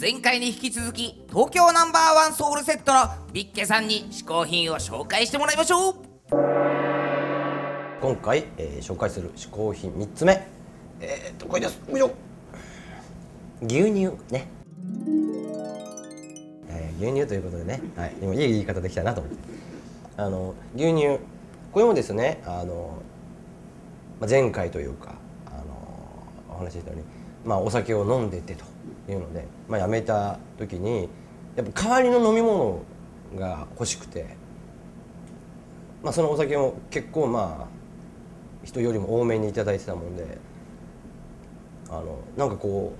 前回に引き続き東京ナンバーワンソウルセットのビッケさんに試行品を紹介してもらいましょう。今回、えー紹介する嗜好品3つ目。えー、っとこれです？よいしょ。牛乳ね、えー牛乳ということでね、はい、今いい言い方できたなと思って。あの牛乳。これもですねあの、まあ、前回というかあのお話ししたように、まあ、お酒を飲んでてと。いうので、まあ、やめた時にやっぱ代わりの飲み物が欲しくてまあ、そのお酒も結構まあ人よりも多めにいいてたもんであのなんかこ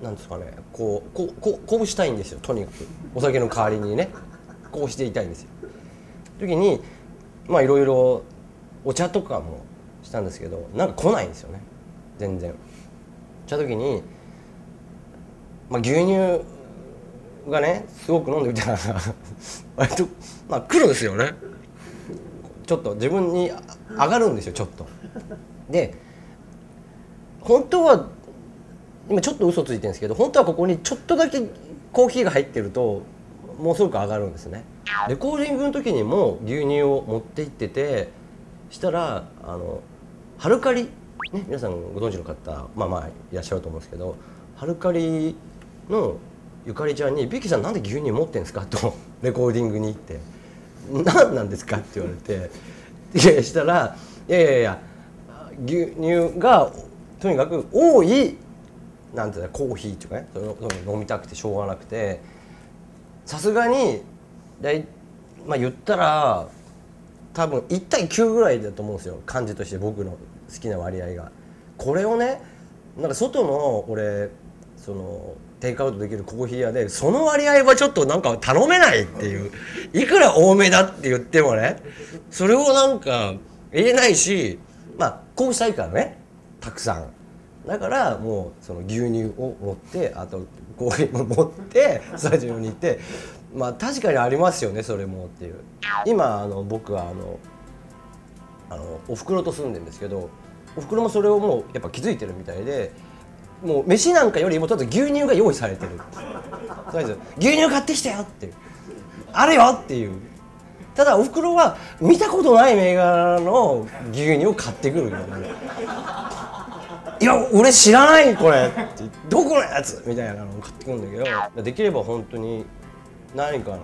うなんですかねこうこうここうしたいんですよとにかくお酒の代わりにねこうしていたいんですよ。時にまあいろいろお茶とかもしたんですけどなんか来ないんですよね全然。した時に、まあ、牛乳がねすごく飲んでみたら割とまあ来るんですよね。ちょっと自分に上がるんですよちょっと。で本当は今ちょっと嘘ついてるんですけど本当はここにちょっとだけコーヒーが入ってるともうすごく上がるんですね。レコーディングの時にも牛乳を持って行っててしたらあのハルカリ、ね、皆さんご存知の方まあまあいらっしゃると思うんですけどハルカリのゆかりちゃんに「ビッキさんなんで牛乳持ってんですか? 」とレコーディングに行って「何なんですか?」って言われていやしたら「いやいやいや牛乳がとにかく多いなんていうコーヒーとかねそれ飲みたくてしょうがなくてさすがにだいまあ言ったら多分1対9ぐらいだと思うんですよ感じとして僕の好きな割合が。これをねなんか外の俺そのテイクアウトできるコーヒー屋でその割合はちょっとなんか頼めないっていういくら多めだって言ってもねそれをなんか言えないしまあこうしたいからねたくさん。だからもうその牛乳を持ってあとコーヒーも持ってスタジオに行ってまあ確かにありますよねそれもっていう。今あの僕はあのあのおふくろと住んでるんですけどおふくろもそれをもうやっぱ気づいてるみたいでもう飯なんかよりもちょっと牛乳が用意されてる。とりあえず牛乳買ってきたよって。いうあるよっていう。ただおふくろは見たことない銘柄の牛乳を買ってくるよねいな「いや俺知らないこれって。どこのやつみたいなのを買ってくるんだけど。できれば本当に何か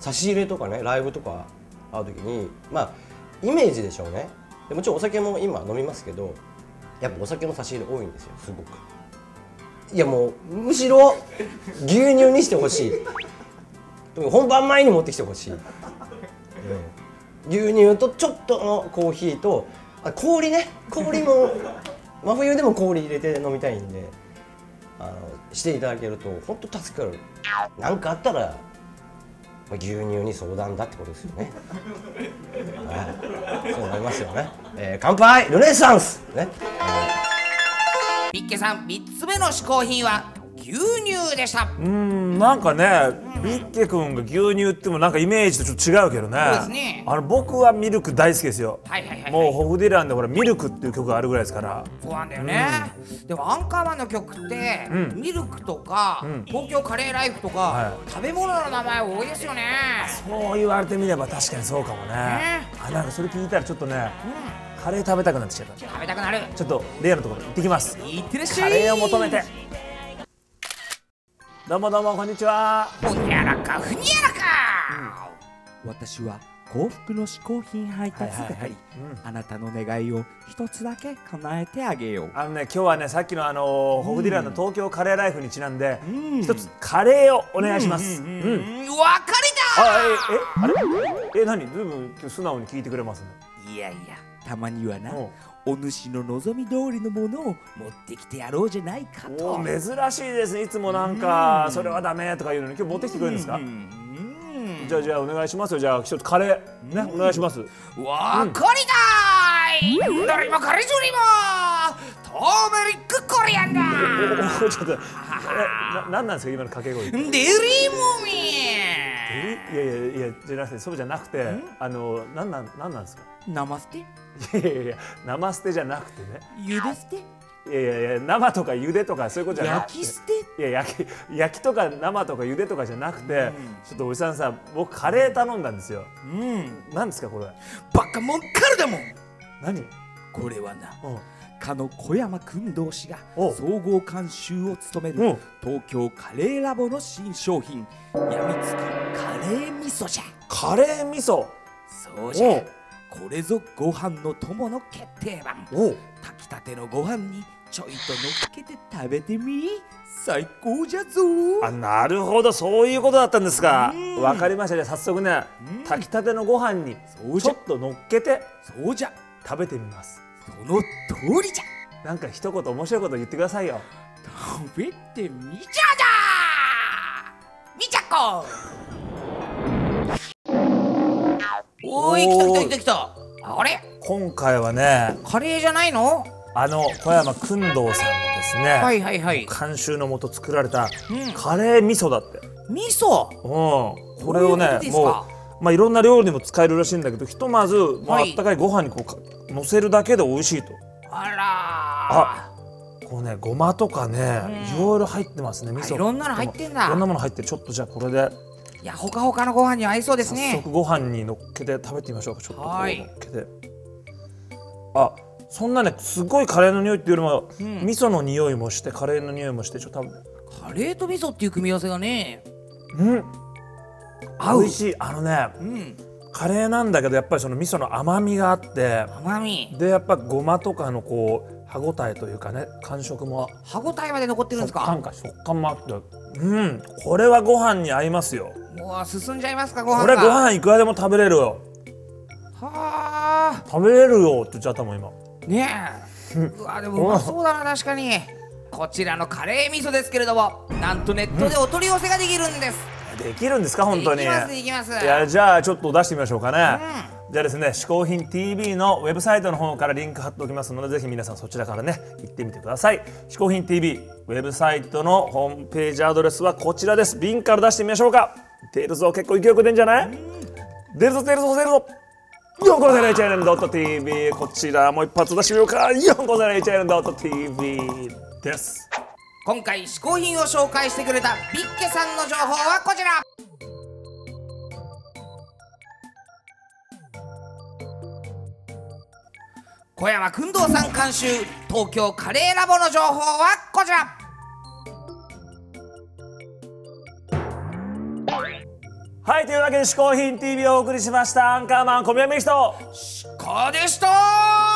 差し入れとかねライブとか会う時にまあイメージでしょうね。もちろんお酒も今飲みますけどやっぱお酒の差し入れ多いんですよすごく。いやもうむしろ牛乳にしてほしい。本番前に持ってきてほしい、牛乳とちょっとのコーヒーとあ氷ね。氷も真冬でも氷入れて飲みたいんであのしていただけると本当助かる。何かあったら牛乳に相談だってことですよね。はい、そうなりますよね。えー、乾杯！ルネサンス！ね。ビッケさん3つ目の試行品は牛乳でした。うーんなんかねビッケ君が牛乳ってもなんかイメージとちょっと違うけどね。そうですね。あの僕はミルク大好きですよ、はいはいはいはい。もうホフディランでほらミルクっていう曲があるぐらいですから。そうなんだよね、でもアンカーマンの曲って、ミルクとか、東京カレーライフとか、は食べ物の名前多いですよね。そう言われてみれば確かにそうかもね。ね。あなんかそれ聞いたらちょっとね、カレー食べたくなってきちゃった食べたくなる。ちょっとレアのところ行ってきます。いってらっしゃい。カレーを求めて。どうもどうもこんにちは。ほにゃらかふにゃらか、私は幸福の嗜好品配達係、はいはいはい。うん。あなたの願いを一つだけ叶えてあげよう。あのね今日はねさっきのあのホフディランの東京カレーライフにちなんで一つカレーをお願いします。うんうん、わかりだあええあれ？え何？ずいぶん素直に聞いてくれますねいやいやたまにはなうん。お主の望み通りのものを持ってきてやろうじゃないかと。お珍しいですねいつもなんか。それはダメとか言うのに今日持ってきてくれるんですか？うんじゃあじゃあお願いしますよ。じゃあ一つカレーねお願いします。わかりだーい。どれもこれじょりも。トーメリックコリアンダー。お ちょっとえななんなんですか今の掛け声。デリーモミえいやじゃなくてそうじゃなくてあのなんなんなんなんですか？ナマステいやいやいや生捨てじゃなくてね。ゆで捨て？いやいやいや生とか茹でとかそういうことじゃなくて。焼き捨て？いや焼き焼きとか生とか茹でとかじゃなくて、ちょっとおじさんさ僕カレー頼んだんですよ。うん。何ですかこれ？バカもんからだもん。何？これはなうんかの小山君同士がお総合監修を務めうん。る東京カレーラボの新商品やみつきカレー味噌じゃ。カレー味噌。そうじゃ。これぞご飯の友の決定版。炊きたてのご飯にちょいと乗っけて食べてみ。最高じゃぞ。あなるほど。そういうことだったんですか。うん。わかりました。じゃあ早速ねうん。炊きたてのご飯にちょっと乗っけてそうじゃ。食べてみますその通りじゃ。なんか一言面白いこと言ってくださいよ。食べてみじじゃじゃー。みちゃこ。おーい来た来た来た来たあれ？今回はねカレーじゃないの？あの小山君堂さんのですね、はいはいはい。監修のもと作られたうん。カレー味噌だって、味噌？うん、これをねもか？うまあいろんな料理にも使えるらしいんだけどひとまず、まあ、はい。あったかいご飯にこうか乗せるだけで美味しいと。あら。あこうねごまとかね、うん。いろいろ入ってますね味噌。あいろんなの入ってんだ。いろんなもの入ってる。ちょっとじゃあこれで。いやほかほかのご飯に合いそうです早ね速ご飯に乗っけて食べてみましょう。かちょっとこうはい。乗っけて。あそんなねすごいカレーの匂いっていうよりも、うん。味噌の匂いもしてカレーの匂いもしてちょっとカレーと味噌っていう組み合わせがね。うん。合う。美味しい。あのねうんカレーなんだけどやっぱりその味噌の甘みがあって甘み。でやっぱごまとかのこう歯ごたえというかね感触も。歯ごたえまで残ってるんですか？食感か食感もあってうんこれはご飯に合いますよ。もう進んじゃいますかご飯が。これご飯いくらでも食べれるよ。はあ。食べれるよって言っちゃったもん今。ねえ。うわでもうまそうだな確かに。こちらのカレー味噌ですけれどもなんとネットでお取り寄せができるんです、できるんですか本当にできますできます。いやじゃあちょっと出してみましょうかね、じゃあですね嗜好品 TV のウェブサイトの方からリンク貼っておきますのでぜひ皆さんそちらからね行ってみてください。嗜好品 TV ウェブサイトのホームページアドレスはこちらです。瓶から出してみましょうか。出るぞ結構勢いよく出んじゃない？出るぞ出るぞ出るぞ。4個ゼロ HN.TV こちらもう一発出してみようか。4個ゼロ HN.TV です今回嗜好品を紹介してくれたビッケさんの情報はこちら。小山君堂さん監修東京カレーラボの情報はこちら。はいというわけで嗜好品 TV をお送りしましたアンカーマン小宮美人こうでした